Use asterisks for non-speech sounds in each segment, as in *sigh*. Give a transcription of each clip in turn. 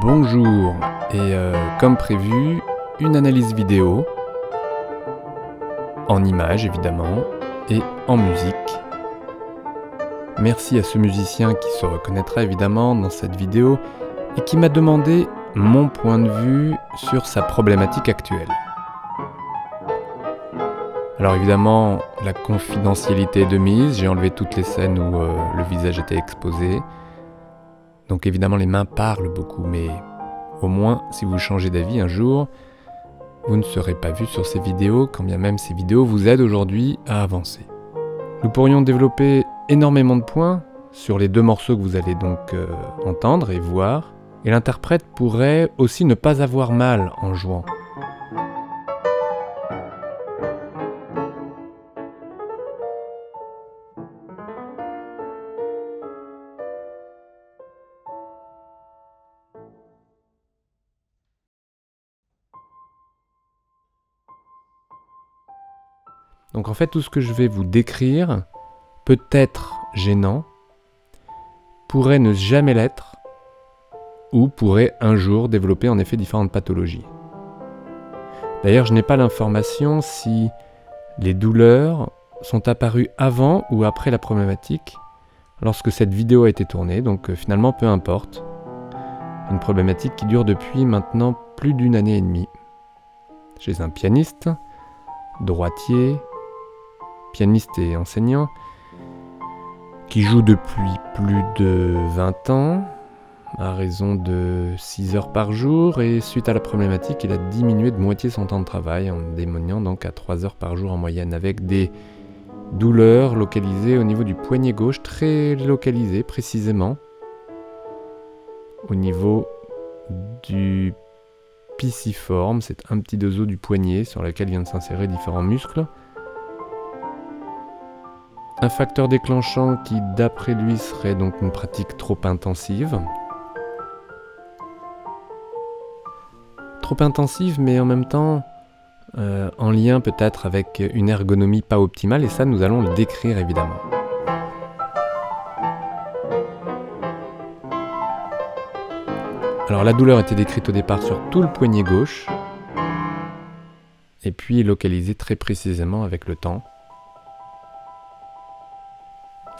Bonjour, et euh, comme prévu, une analyse vidéo, en images évidemment, et en musique. Merci à ce musicien qui se reconnaîtra évidemment dans cette vidéo et qui m'a demandé mon point de vue sur sa problématique actuelle. Alors évidemment, la confidentialité est de mise, j'ai enlevé toutes les scènes où euh, le visage était exposé. Donc évidemment les mains parlent beaucoup, mais au moins si vous changez d'avis un jour, vous ne serez pas vu sur ces vidéos, quand bien même ces vidéos vous aident aujourd'hui à avancer. Nous pourrions développer énormément de points sur les deux morceaux que vous allez donc euh, entendre et voir, et l'interprète pourrait aussi ne pas avoir mal en jouant. Donc en fait, tout ce que je vais vous décrire peut être gênant, pourrait ne jamais l'être, ou pourrait un jour développer en effet différentes pathologies. D'ailleurs, je n'ai pas l'information si les douleurs sont apparues avant ou après la problématique lorsque cette vidéo a été tournée, donc euh, finalement peu importe. Une problématique qui dure depuis maintenant plus d'une année et demie. Chez un pianiste, droitier, pianiste et enseignant, qui joue depuis plus de 20 ans, à raison de 6 heures par jour, et suite à la problématique, il a diminué de moitié son temps de travail, en démoniant donc à 3 heures par jour en moyenne, avec des douleurs localisées au niveau du poignet gauche, très localisées précisément, au niveau du pisiforme, c'est un petit dos du poignet sur lequel viennent s'insérer différents muscles. Un facteur déclenchant qui, d'après lui, serait donc une pratique trop intensive. Trop intensive, mais en même temps euh, en lien peut-être avec une ergonomie pas optimale, et ça, nous allons le décrire évidemment. Alors la douleur était décrite au départ sur tout le poignet gauche, et puis localisée très précisément avec le temps.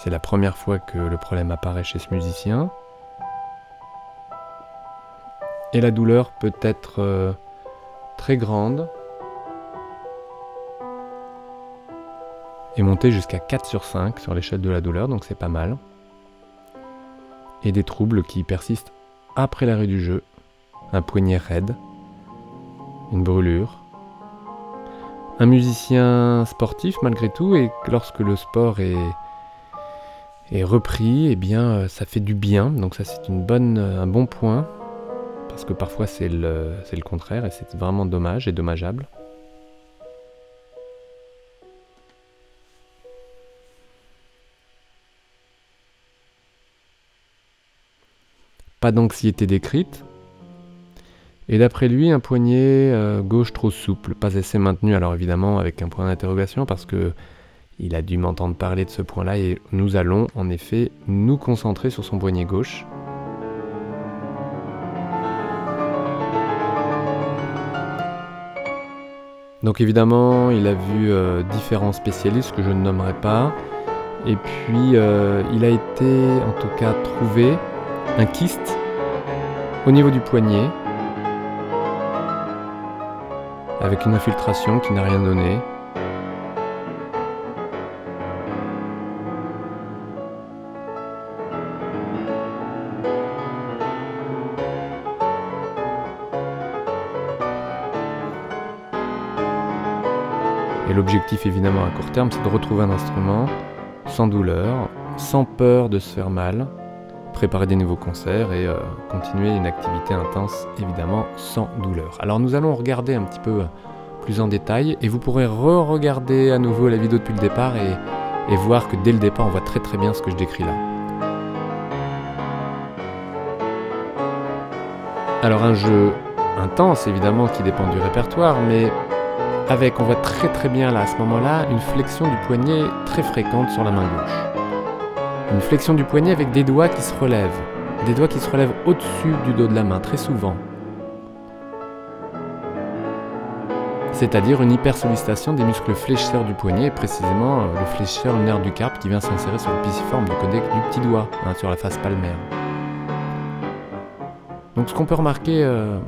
C'est la première fois que le problème apparaît chez ce musicien. Et la douleur peut être euh, très grande et monter jusqu'à 4 sur 5 sur l'échelle de la douleur, donc c'est pas mal. Et des troubles qui persistent après l'arrêt du jeu, un poignet raide, une brûlure. Un musicien sportif malgré tout, et lorsque le sport est est repris, eh bien euh, ça fait du bien. Donc ça c'est une bonne, euh, un bon point. Parce que parfois c'est le, c'est le contraire et c'est vraiment dommage et dommageable. Pas d'anxiété décrite. Et d'après lui, un poignet euh, gauche trop souple, pas assez maintenu. Alors évidemment avec un point d'interrogation parce que il a dû m'entendre parler de ce point-là et nous allons en effet nous concentrer sur son poignet gauche. Donc évidemment, il a vu euh, différents spécialistes que je ne nommerai pas. Et puis, euh, il a été en tout cas trouvé un kyste au niveau du poignet avec une infiltration qui n'a rien donné. L'objectif évidemment à court terme, c'est de retrouver un instrument sans douleur, sans peur de se faire mal, préparer des nouveaux concerts et euh, continuer une activité intense évidemment sans douleur. Alors nous allons regarder un petit peu plus en détail et vous pourrez re-regarder à nouveau la vidéo depuis le départ et, et voir que dès le départ on voit très très bien ce que je décris là. Alors un jeu intense évidemment qui dépend du répertoire mais avec, on voit très très bien là à ce moment-là, une flexion du poignet très fréquente sur la main gauche. Une flexion du poignet avec des doigts qui se relèvent, des doigts qui se relèvent au-dessus du dos de la main, très souvent. C'est-à-dire une hypersollicitation des muscles fléchisseurs du poignet, et précisément euh, le fléchisseur nerf du carpe qui vient s'insérer sur le pisiforme du côté du petit doigt, hein, sur la face palmaire. Donc ce qu'on peut remarquer euh,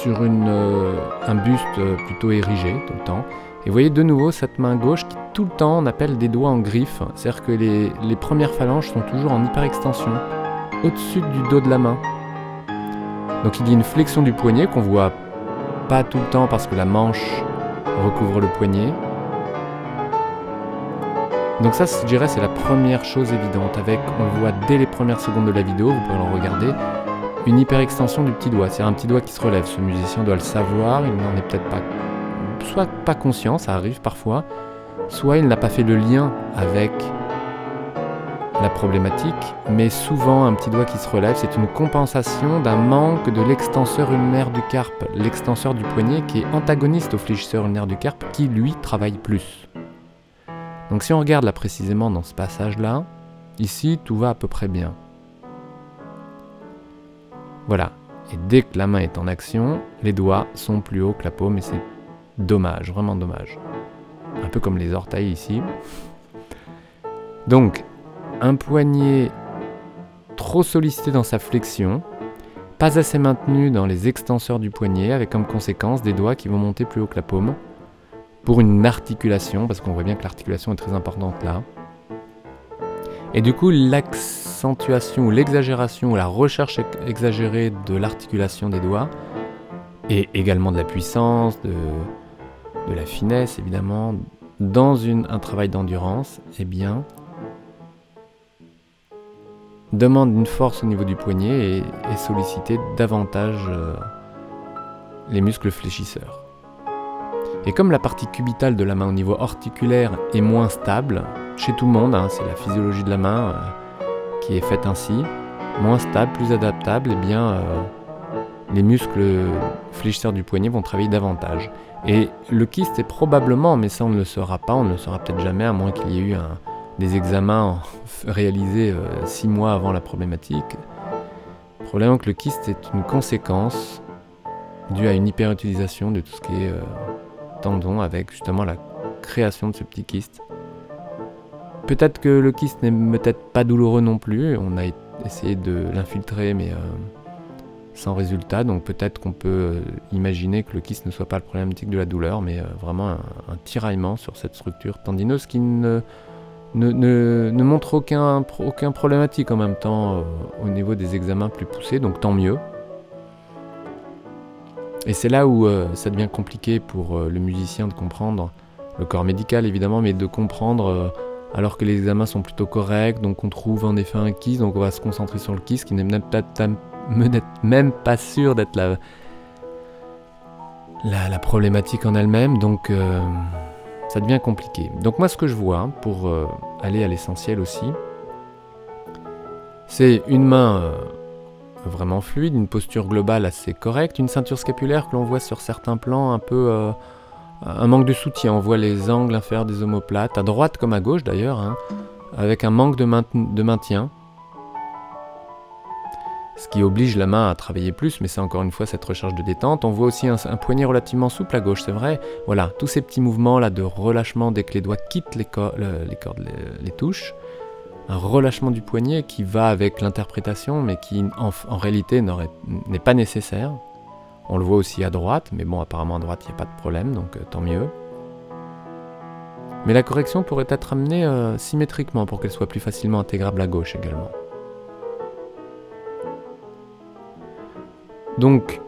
sur une, euh, un buste plutôt érigé tout le temps, et vous voyez de nouveau cette main gauche qui tout le temps on appelle des doigts en griffe, c'est-à-dire que les, les premières phalanges sont toujours en hyperextension, au-dessus du dos de la main. Donc il y a une flexion du poignet qu'on voit pas tout le temps parce que la manche recouvre le poignet. Donc ça, je dirais, c'est la première chose évidente. Avec, on le voit dès les premières secondes de la vidéo, vous pouvez le regarder, une hyperextension du petit doigt. C'est un petit doigt qui se relève. Ce musicien doit le savoir, il n'en est peut-être pas, soit pas conscient, ça arrive parfois, soit il n'a pas fait le lien avec la problématique, mais souvent un petit doigt qui se relève, c'est une compensation d'un manque de l'extenseur ulnaire du carpe, l'extenseur du poignet qui est antagoniste au fléchisseur ulnaire du carpe, qui lui travaille plus. Donc si on regarde là précisément dans ce passage-là, ici tout va à peu près bien. Voilà. Et dès que la main est en action, les doigts sont plus hauts que la paume et c'est dommage, vraiment dommage. Un peu comme les orteils ici. Donc, un poignet trop sollicité dans sa flexion, pas assez maintenu dans les extenseurs du poignet, avec comme conséquence des doigts qui vont monter plus haut que la paume, pour une articulation, parce qu'on voit bien que l'articulation est très importante là. Et du coup, l'accentuation ou l'exagération ou la recherche exagérée de l'articulation des doigts, et également de la puissance, de, la finesse évidemment, dans un travail d'endurance, eh bien, demande une force au niveau du poignet et, solliciter davantage euh, les muscles fléchisseurs. Et comme la partie cubitale de la main au niveau articulaire est moins stable, chez tout le monde, hein, c'est la physiologie de la main euh, qui est faite ainsi, moins stable, plus adaptable, et eh bien euh, les muscles fléchisseurs du poignet vont travailler davantage. Et le kyste est probablement, mais ça on ne le saura pas, on ne le saura peut-être jamais à moins qu'il y ait eu des examens réalisés euh, six mois avant la problématique. Probablement que le kyste est une conséquence due à une hyperutilisation de tout ce qui est tendon avec justement la création de ce petit kyste. Peut-être que le kyste n'est peut-être pas douloureux non plus, on a essayé de l'infiltrer mais euh, sans résultat, donc peut-être qu'on peut imaginer que le kyste ne soit pas le problématique de la douleur, mais vraiment un, tiraillement sur cette structure tendineuse qui ne montre aucun, aucun problématique en même temps euh, au niveau des examens plus poussés, donc tant mieux. Et c'est là où euh, ça devient compliqué pour euh, le musicien de comprendre, le corps médical évidemment, mais de comprendre alors que les examens sont plutôt corrects, donc on trouve en effet un kiss, donc on va se concentrer sur le kiss qui n'est même pas sûr d'être la, la, problématique en elle-même, donc ça devient compliqué. Donc moi ce que je vois, pour euh, aller à l'essentiel aussi, c'est une main euh, vraiment fluide, une posture globale assez correcte, une ceinture scapulaire que l'on voit sur certains plans un peu... Un manque de soutien, on voit les angles inférieurs des omoplates, à droite comme à gauche d'ailleurs, hein, avec un manque de maintien ce qui oblige la main à travailler plus, mais c'est encore une fois cette recherche de détente. On voit aussi un, poignet relativement souple à gauche, c'est vrai. Voilà, tous ces petits mouvements là de relâchement dès que les doigts quittent les, cordes, les, touches. Un relâchement du poignet qui va avec l'interprétation, mais qui en, réalité n'est pas nécessaire. On le voit aussi à droite, mais bon, apparemment à droite, il n'y a pas de problème, donc euh, tant mieux. Mais la correction pourrait être amenée euh, symétriquement pour qu'elle soit plus facilement intégrable à gauche également. Donc,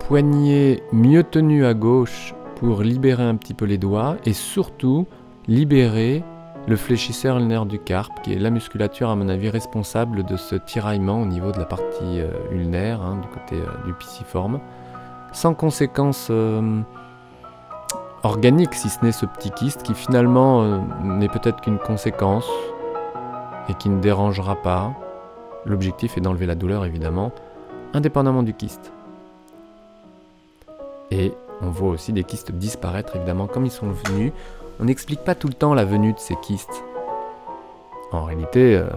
poignet mieux tenu à gauche pour libérer un petit peu les doigts et surtout libérer le fléchisseur ulnaire du carpe, qui est la musculature, à mon avis, responsable de ce tiraillement au niveau de la partie euh, ulnaire, hein, du côté euh, du pisiforme, sans conséquence euh, organique, si ce n'est ce petit kyste, qui finalement n'est peut-être qu'une conséquence et qui ne dérangera pas. L'objectif est d'enlever la douleur, évidemment, indépendamment du kyste. Et on voit aussi des kystes disparaître évidemment comme ils sont venus. On n'explique pas tout le temps la venue de ces kystes. En réalité, euh,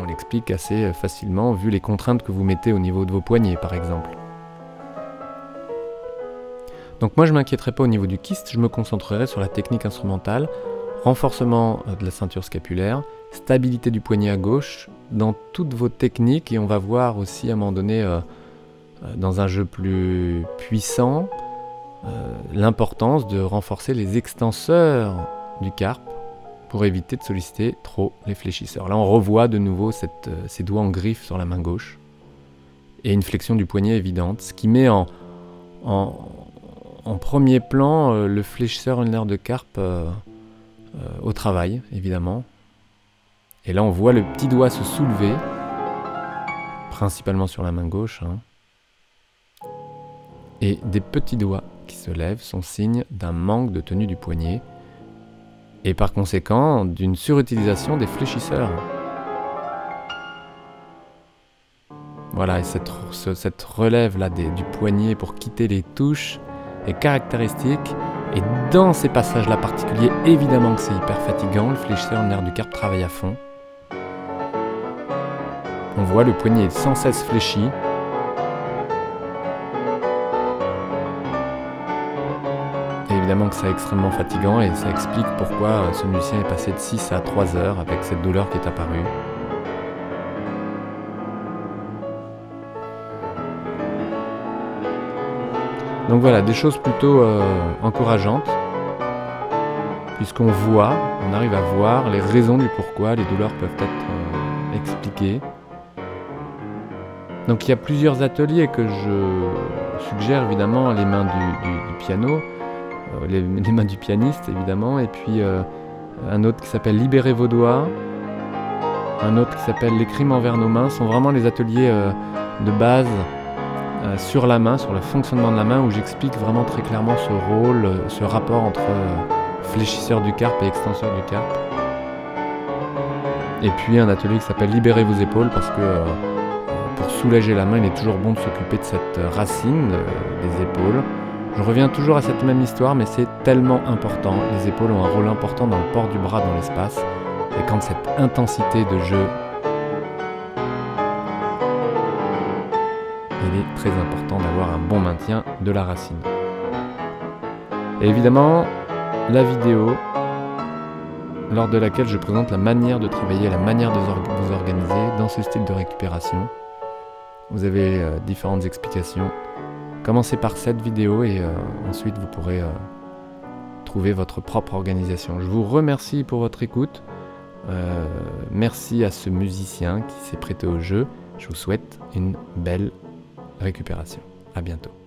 on l'explique assez facilement vu les contraintes que vous mettez au niveau de vos poignets par exemple. Donc moi je m'inquiéterai pas au niveau du kyste, je me concentrerai sur la technique instrumentale, renforcement euh, de la ceinture scapulaire, stabilité du poignet à gauche dans toutes vos techniques et on va voir aussi à un moment donné euh, euh, dans un jeu plus puissant l'importance de renforcer les extenseurs du carpe pour éviter de solliciter trop les fléchisseurs. Là on revoit de nouveau cette, ces doigts en griffe sur la main gauche et une flexion du poignet évidente, ce qui met en, en, en premier plan euh, le fléchisseur ulnaire de carpe euh, euh, au travail, évidemment. Et là, on voit le petit doigt se soulever, principalement sur la main gauche. Hein. Et des petits doigts se lèvent sont signe d'un manque de tenue du poignet et par conséquent d'une surutilisation des fléchisseurs. Voilà, et cette, cette relève là du poignet pour quitter les touches est caractéristique. Et dans ces passages-là particuliers, évidemment que c'est hyper fatigant, le fléchisseur nerf du carpe travaille à fond. On voit le poignet sans cesse fléchi. Évidemment que c'est extrêmement fatigant et ça explique pourquoi ce musicien est passé de 6 à 3 heures avec cette douleur qui est apparue. Donc voilà, des choses plutôt euh, encourageantes, puisqu'on voit, on arrive à voir les raisons du pourquoi les douleurs peuvent être euh, expliquées. Donc il y a plusieurs ateliers que je suggère évidemment, les mains du, piano, euh, *laughs* les, mains du pianiste évidemment, et puis un autre qui s'appelle Libérer vos doigts, un autre qui s'appelle Les crimes envers nos mains, sont vraiment les ateliers de base euh, sur la main, sur le fonctionnement de la main, où j'explique vraiment très clairement ce rôle, euh, ce rapport entre euh, fléchisseur du carpe et extenseur du carpe. Et puis un atelier qui s'appelle Libérez vos épaules, parce que pour soulager la main, il est toujours bon de s'occuper de cette racine des épaules. Je reviens toujours à cette même histoire, mais c'est tellement important. Les épaules ont un rôle important dans le port du bras dans l'espace. Et quand cette intensité de jeu il est très important d'avoir un bon maintien de la racine. Et évidemment, la vidéo lors de laquelle je présente la manière de travailler, la manière de vous organiser dans ce style de récupération. Vous avez euh, différentes explications. Commencez par cette vidéo et euh, ensuite vous pourrez euh, trouver votre propre organisation. Je vous remercie pour votre écoute. merci à ce musicien qui s'est prêté au jeu. Je vous souhaite une belle récupération. À bientôt.